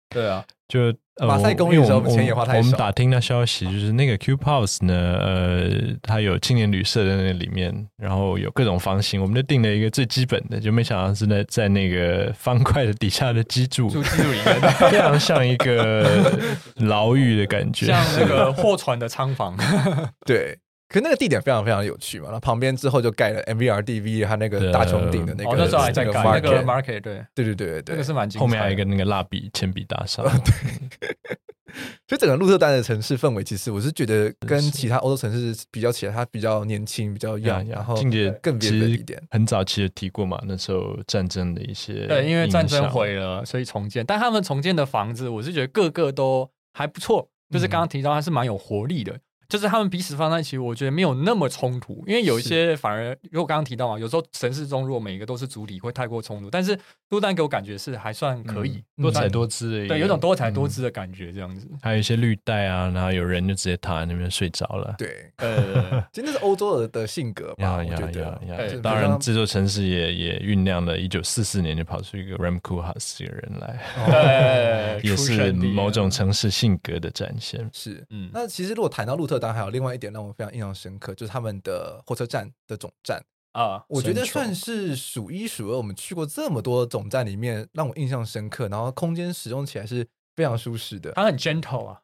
对啊，就马赛公寓的时候钱也花太少。我们打听到消息，就是那个 Cube House 呢，呃，它有青年旅社在那里面，然后有各种房型，我们就定了一个最基本的，就没想到是在在那个方块的底下的基柱，[laughs] 住基柱里面，非常像一个牢狱的感觉，像那个货船的仓房。[laughs] 对，可是那个地点非常非常有趣嘛。那旁边之后就盖了 MVRDV，它那个大穹顶的那个，哦，那时候还在盖那个 market，对对对对对，那个是蛮精彩的。后面还有一个那个蜡笔铅笔大厦。对。[laughs] 所以整个鹿特丹的城市氛围，其实我是觉得跟其他欧洲城市比较起来，它比较年轻，比较 young，然后境界更别致一点。很早期的提过嘛，那时候战争的一些对，因为战争毁了，所以重建。但他们重建的房子，我是觉得个个都还不错，就是刚刚提到它是蛮有活力的。就是他们彼此放在一起，我觉得没有那么冲突，因为有一些反而，因为我刚刚提到嘛，有时候城市中如果每一个都是主体，会太过冲突。但是多丹给我感觉是还算可以，嗯、多彩多姿的，对，有种多彩多姿的感觉，这样子。还有一些绿带啊，然后有人就直接躺在那边睡着了。对，[laughs] 呃，真的是欧洲人的性格吧？呀我觉得。当然，这座城市也也酝酿了一九四四年就跑出一个 Ram Koolhaas 这个人来，[laughs] 对，也是某种城市性格的展现。是，嗯，那其实如果谈到路特丹，还有另外一点让我非常印象深刻，就是他们的火车站的总站啊，我觉得算是数一数二。我们去过这么多总站里面，让我印象深刻，然后空间使用起来是非常舒适的。它很 gentle 啊。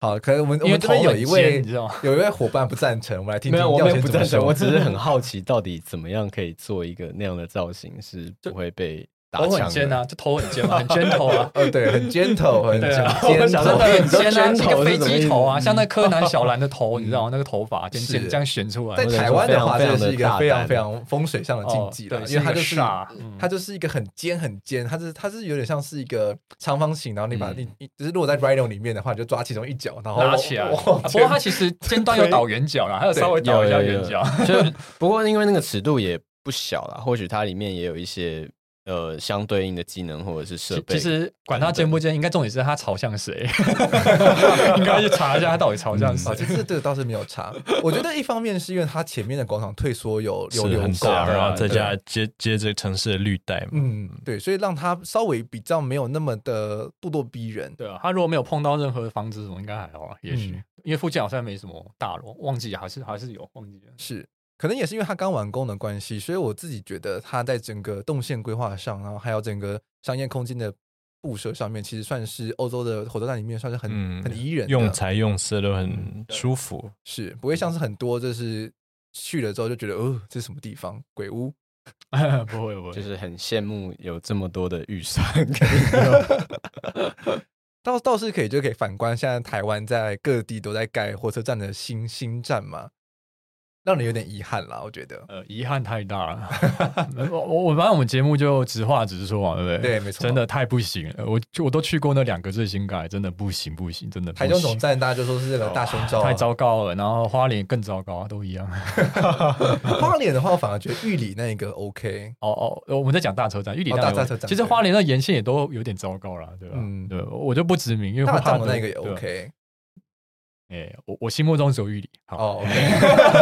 好，可能我们我们这边有一位有一位伙伴不赞成，我们来听听。[laughs] 没有，我也不赞成。我只是很好奇，[laughs] 到底怎么样可以做一个那样的造型，是不会被。头很尖啊，就头很尖嘛，很尖头啊，呃，[laughs] 对，很尖头，很尖，[laughs] 真的很尖啊，一个飞机头啊，像那柯南 [laughs] 小兰的头，你知道吗？那个头发尖尖这样旋出来。在台湾的话，这是一个非常非常风水上的禁忌了，因为它就是它就是一个很尖很尖，它是它是有点像是一个长方形，然后你把你就是如果在 Rhino 里面的话，你就抓其中一角，然后拉起来。不过它其实尖端有倒圆角啦，还有稍微倒一下圆角。就不过因为那个尺度也不小啦，或许它里面也有一些。呃，相对应的技能或者是设备，其实管它尖不尖，应该重点是他朝向谁，[laughs] 应该去查一下他到底朝向谁。其实这个倒是没有查。我觉得一方面是因为他前面的广场退缩有有流动，然后再加接接着城市的绿带嘛，嗯，对，所以让他稍微比较没有那么的咄咄逼人。对啊，他如果没有碰到任何房子，什么应该还好啊，也许因为附近好像没什么大楼，忘记还是还是有忘记了，是。可能也是因为它刚完工的关系，所以我自己觉得它在整个动线规划上，然后还有整个商业空间的布设上面，其实算是欧洲的火车站里面算是很、嗯、很宜人，用材用色都很舒服，嗯、是不会像是很多就是去了之后就觉得哦，这是什么地方鬼屋？[laughs] 不会不会，就是很羡慕有这么多的预算，倒倒是可以就可以反观现在台湾在各地都在盖火车站的新新站嘛。让你有点遗憾啦，我觉得。呃，遗憾太大了。[laughs] 我我我反正我们节目就直话直说嘛，对不对？对，没错。真的太不行了，我我都去过那两个最新改，真的不行不行，真的。台中总站大家就说是这个大胸罩，太糟糕了。然后花莲更糟糕，都一样。[laughs] 花莲的话，我反而觉得玉里那个 OK。哦哦，我们在讲大车站，玉里大车站。其实花莲的沿线也都有点糟糕了，对吧？嗯，对，我就不指名，因为大站的那个也 OK。哎，我我心目中只有玉里，哦，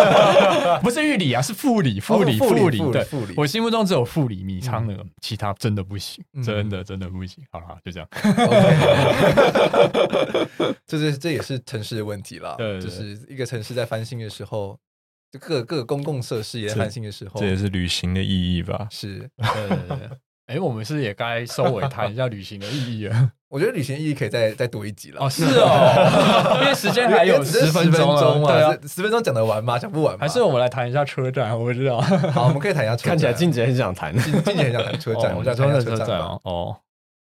[laughs] 不是玉里啊，是富里，富里，富里，对，富里。我心目中只有富里、米仓那个，其他真的不行，真的真的不行。好了，就这样。[laughs] 这是这也是城市的问题了，就是一个城市在翻新的时候，就各各个公共设施也在翻新的时候，这也是旅行的意义吧？是。哎，我们是也该收尾谈一下旅行的意义了。[laughs] 我觉得旅行意义可以再再多一集了。哦，是哦，因为时间还有十分钟对啊，十分钟讲得完吗？讲不完。还是我们来谈一下车站？我不知道。好，我们可以谈一下车站。看起来静姐很想谈，静姐很想谈车站。我们讲车站哦，哦，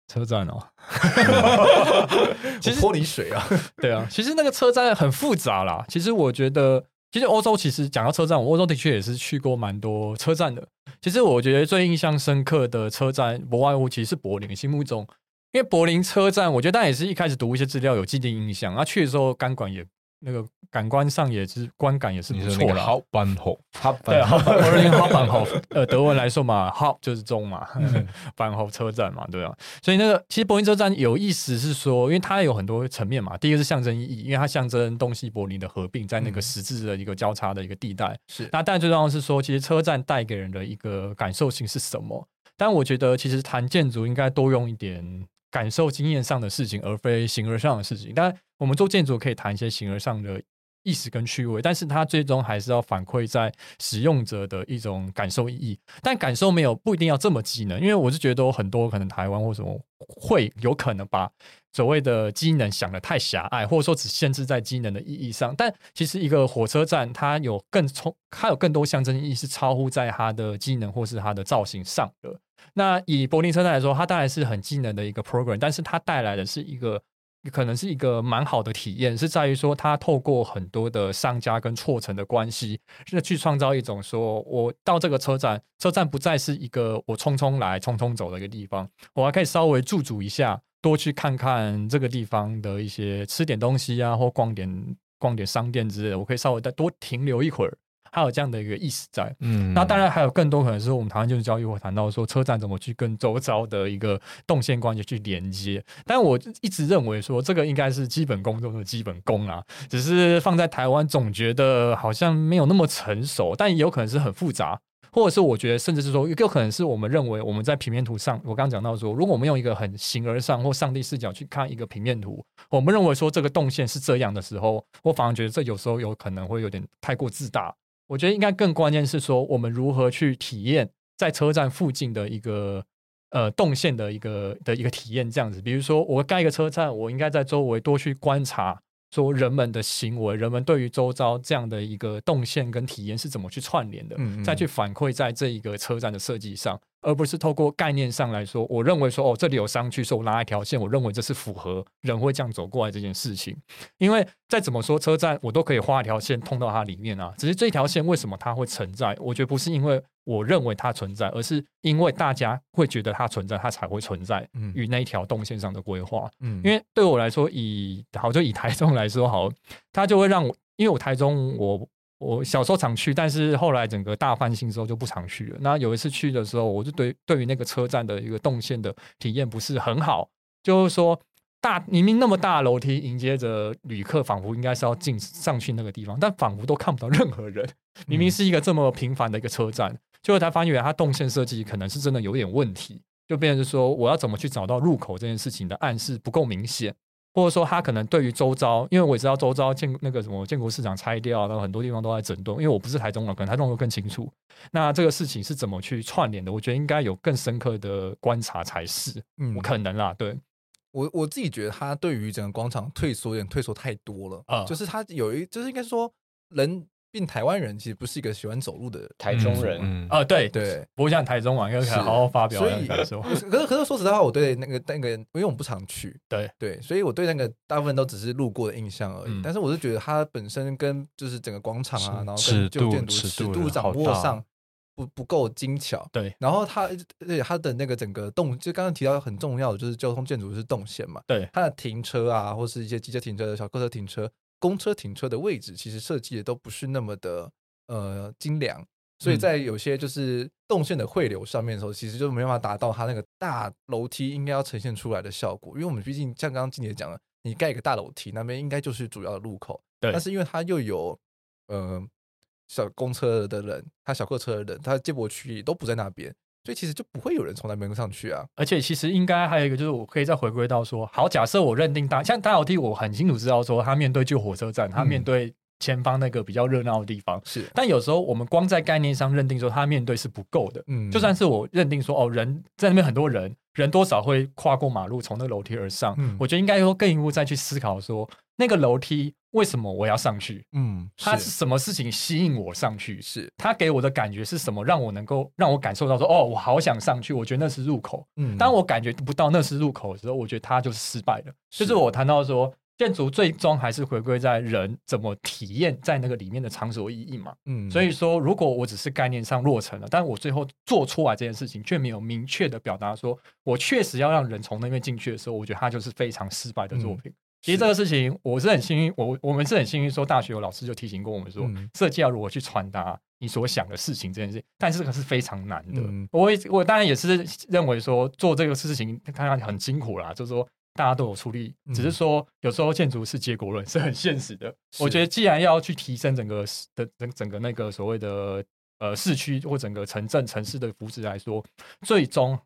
车站哦。[laughs] 其实泼你水啊。对啊，其实那个车站很复杂啦。其实我觉得。其实欧洲其实讲到车站，我欧洲的确也是去过蛮多车站的。其实我觉得最印象深刻的车站，不外乎其实是柏林。心目中，因为柏林车站，我觉得大家也是一开始读一些资料有既定印象，啊，去的时候钢管也。那个感官上也是观感也是不错的。好板红，对，好柏林好板红。[laughs] 呃，德文来说嘛，好就是中嘛，[laughs] 板红车站嘛，对啊。所以那个其实柏林车站有意思是说，因为它有很多层面嘛。第一个是象征意义，因为它象征东西柏林的合并，在那个十字的一个交叉的一个地带。是。那但最重要的是说，其实车站带给人的一个感受性是什么？但我觉得其实谈建筑应该多用一点。感受经验上的事情，而非形而上的事情。当然，我们做建筑可以谈一些形而上的意思跟趣味，但是它最终还是要反馈在使用者的一种感受意义。但感受没有不一定要这么机能，因为我是觉得有很多可能台湾或什么会有可能把所谓的机能想得太狭隘，或者说只限制在机能的意义上。但其实一个火车站，它有更充，它有更多象征意义是超乎在它的机能或是它的造型上的。那以柏林车站来说，它当然是很机能的一个 program，但是它带来的是一个可能是一个蛮好的体验，是在于说它透过很多的商家跟错层的关系，是去创造一种说，我到这个车站，车站不再是一个我匆匆来匆匆走的一个地方，我还可以稍微驻足一下，多去看看这个地方的一些吃点东西啊，或逛点逛点商店之类的，我可以稍微再多停留一会儿。还有这样的一个意思在，嗯，那当然还有更多可能是我们台湾就是教育会谈到说，车站怎么去跟周遭的一个动线关系去连接。但我一直认为说，这个应该是基本功中的基本功啊，只是放在台湾总觉得好像没有那么成熟，但也有可能是很复杂，或者是我觉得甚至是说，有可能是我们认为我们在平面图上，我刚刚讲到说，如果我们用一个很形而上或上帝视角去看一个平面图，我们认为说这个动线是这样的时候，我反而觉得这有时候有可能会有点太过自大。我觉得应该更关键是说，我们如何去体验在车站附近的一个呃动线的一个的一个体验，这样子。比如说，我盖一个车站，我应该在周围多去观察，说人们的行为，人们对于周遭这样的一个动线跟体验是怎么去串联的，嗯嗯，再去反馈在这一个车站的设计上。而不是透过概念上来说，我认为说哦，这里有商区，说我拉一条线，我认为这是符合人会这样走过来这件事情。因为再怎么说车站，我都可以画一条线通到它里面啊。只是这条线为什么它会存在？我觉得不是因为我认为它存在，而是因为大家会觉得它存在，它才会存在。嗯，与那一条动线上的规划。嗯，因为对我来说，以好就以台中来说好，它就会让我，因为我台中我。我小时候常去，但是后来整个大翻新之后就不常去了。那有一次去的时候，我就对对于那个车站的一个动线的体验不是很好，就是说大明明那么大楼梯迎接着旅客，仿佛应该是要进上去那个地方，但仿佛都看不到任何人。明明是一个这么平凡的一个车站，最后才发现它动线设计可能是真的有点问题，就变成说我要怎么去找到入口这件事情的暗示不够明显。或者说他可能对于周遭，因为我也知道周遭建那个什么建国市场拆掉，然后很多地方都在整顿。因为我不是台中人，可能台中人更清楚。那这个事情是怎么去串联的？我觉得应该有更深刻的观察才是。嗯，我可能啦，对我我自己觉得他对于整个广场退缩有点退缩太多了啊，就是他有一就是应该说人。并台湾人其实不是一个喜欢走路的台中人，嗯，啊，对对，不会像台中网，应该可以好好发表。所以，可是可是说实在话，我对那个那个，因为我们不常去，对。对，所以我对那个大部分都只是路过的印象而已。但是我是觉得它本身跟就是整个广场啊，然后跟旧建筑尺度掌握上不不够精巧。对，然后它对它的那个整个动，就刚刚提到很重要的就是交通建筑是动线嘛，对，它的停车啊，或是一些机车停车的小客车停车、公车停车的位置，其实设计的都不是那么的。呃，精良，所以在有些就是动线的汇流上面的时候，嗯、其实就没办法达到它那个大楼梯应该要呈现出来的效果。因为我们毕竟像刚刚静姐讲的，你盖一个大楼梯，那边应该就是主要的路口。对。但是因为它又有呃小公车的人，他小客车的人，他接驳区域都不在那边，所以其实就不会有人从那边上去啊。而且其实应该还有一个，就是我可以再回归到说，好，假设我认定大像大楼梯，我很清楚知道说，他面对旧火车站，他面对、嗯。前方那个比较热闹的地方是，但有时候我们光在概念上认定说他面对是不够的，嗯，就算是我认定说哦，人在那边很多人，人多少会跨过马路从那个楼梯而上，嗯，我觉得应该说更一步再去思考说那个楼梯为什么我要上去，嗯，他是。什么事情吸引我上去，是。他给我的感觉是什么让我能够让我感受到说哦，我好想上去，我觉得那是入口，嗯，当我感觉不到那是入口的时候，我觉得他就是失败了，就是我谈到说。建筑最终还是回归在人怎么体验在那个里面的场所意义嘛。嗯，所以说，如果我只是概念上落成了，但我最后做出来这件事情却没有明确的表达说，我确实要让人从那边进去的时候，我觉得他就是非常失败的作品。嗯、其实这个事情，我是很幸运，我我们是很幸运，说大学有老师就提醒过我们说，嗯、设计要如何去传达你所想的事情这件事，但是这个是非常难的。嗯、我我当然也是认为说做这个事情，当然很辛苦啦，就是说。大家都有出力，只是说有时候建筑是结果论，是很现实的。我觉得既然要去提升整个的整整个那个所谓的呃市区或整个城镇城市的福祉来说，最终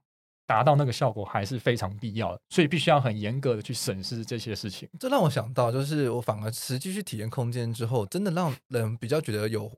达到那个效果还是非常必要的。所以必须要很严格的去审视这些事情。这让我想到，就是我反而实际去体验空间之后，真的让人比较觉得有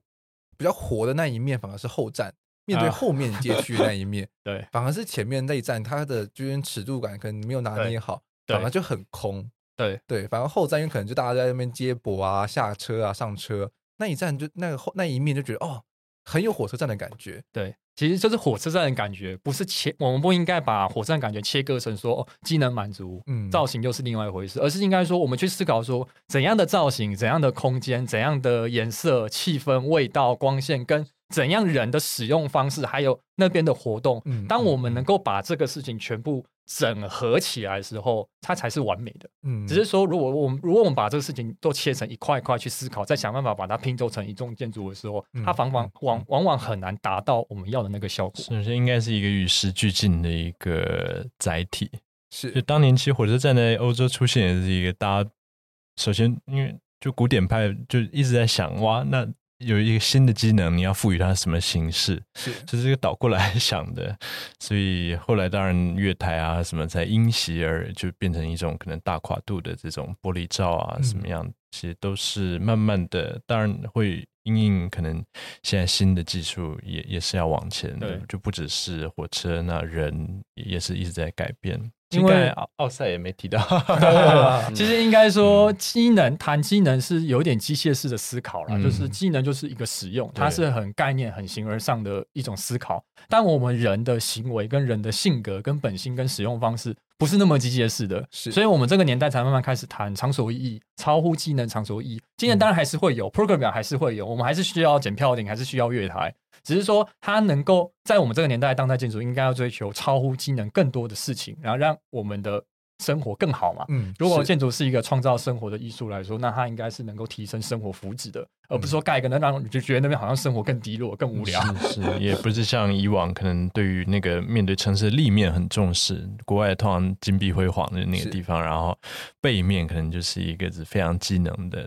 比较活的那一面，反而是后站面对后面街区那一面。[laughs] 对，反而是前面那一站，它的就是尺度感可能没有拿捏好。反而就很空，对对，反而后站因为可能就大家在那边接驳啊、下车啊、上车，那一站就那个后那一面就觉得哦，很有火车站的感觉。对，其实就是火车站的感觉，不是切，我们不应该把火车站感觉切割成说机能满足，嗯，造型又是另外一回事，而是应该说我们去思考说怎样的造型、怎样的空间、怎样的颜色、气氛、味道、光线跟。怎样人的使用方式，还有那边的活动，嗯，当我们能够把这个事情全部整合起来的时候，它才是完美的。嗯，只是说，如果我们如果我们把这个事情都切成一块一块去思考，再想办法把它拼凑成一栋建筑的时候，它往往往往往很难达到我们要的那个效果。首先，应该是一个与时俱进的一个载体。是，就当年其实火车站在欧洲出现，也是一个大家首先因为就古典派就一直在想，哇，那。有一个新的机能，你要赋予它什么形式？是，这是一个倒过来想的。所以后来当然月台啊什么才因袭而就变成一种可能大跨度的这种玻璃罩啊，什么样，其实都是慢慢的，当然会因应可能现在新的技术也也是要往前的，就不只是火车，那人也是一直在改变。因为奥奥赛也没提到，[laughs] 其实应该说机能谈机能是有点机械式的思考了，就是机能就是一个使用，它是很概念、很形而上的一种思考。但我们人的行为、跟人的性格、跟本性、跟使用方式，不是那么机械式的，是，所以我们这个年代才慢慢开始谈场所意义、超乎机能场所意义。机能当然还是会有，program 表还是会有，我们还是需要检票顶，还是需要月台。只是说，它能够在我们这个年代，当代建筑应该要追求超乎机能更多的事情，然后让我们的生活更好嘛。嗯，如果建筑是一个创造生活的艺术来说，那它应该是能够提升生活福祉的，而不是说盖一个能让你就觉得那边好像生活更低落、更无聊。是，是，也不是像以往可能对于那个面对城市的立面很重视，国外通常金碧辉煌的那个地方，然后背面可能就是一个是非常机能的。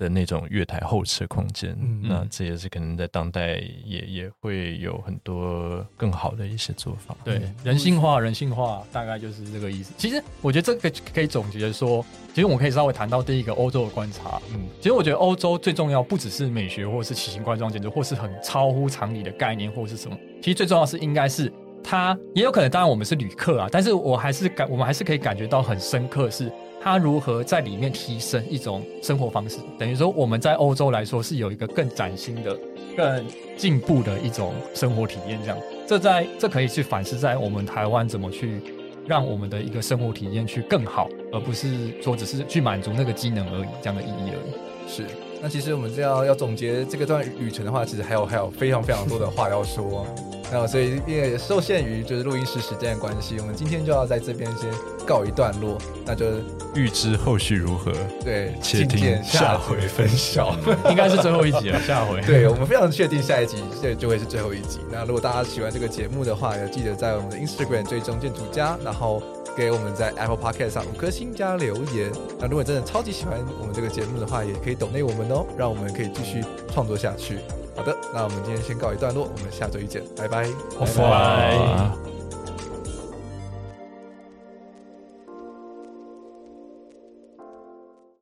的那种月台候车空间，嗯、那这也是可能在当代也也会有很多更好的一些做法。对，人性化，人性化，大概就是这个意思。其实我觉得这个可以总结说，其实我们可以稍微谈到第一个欧洲的观察。嗯，其实我觉得欧洲最重要不只是美学，或是奇形怪状建筑，或是很超乎常理的概念，或是什么。其实最重要是应该是它，也有可能，当然我们是旅客啊，但是我还是感，我们还是可以感觉到很深刻是。它如何在里面提升一种生活方式？等于说我们在欧洲来说是有一个更崭新的、更进步的一种生活体验。这样，这在这可以去反思在我们台湾怎么去让我们的一个生活体验去更好，而不是说只是去满足那个机能而已这样的意义而已。是。那其实我们这样要总结这个段旅程的话，其实还有还有非常非常多的话要说。那所以因为受限于就是录音室时间的关系，我们今天就要在这边先告一段落。那就预知后续如何，对，且听下回分晓。[laughs] 应该是最后一集了，下回。[laughs] 对，我们非常确定下一集这就会是最后一集。那如果大家喜欢这个节目的话，也记得在我们的 Instagram 追踪建筑家，然后。给我们在 Apple Podcast 上五颗星加留言。那如果真的超级喜欢我们这个节目的话，也可以抖内我们哦，让我们可以继续创作下去。好的，那我们今天先告一段落，我们下周一见，拜拜，拜拜。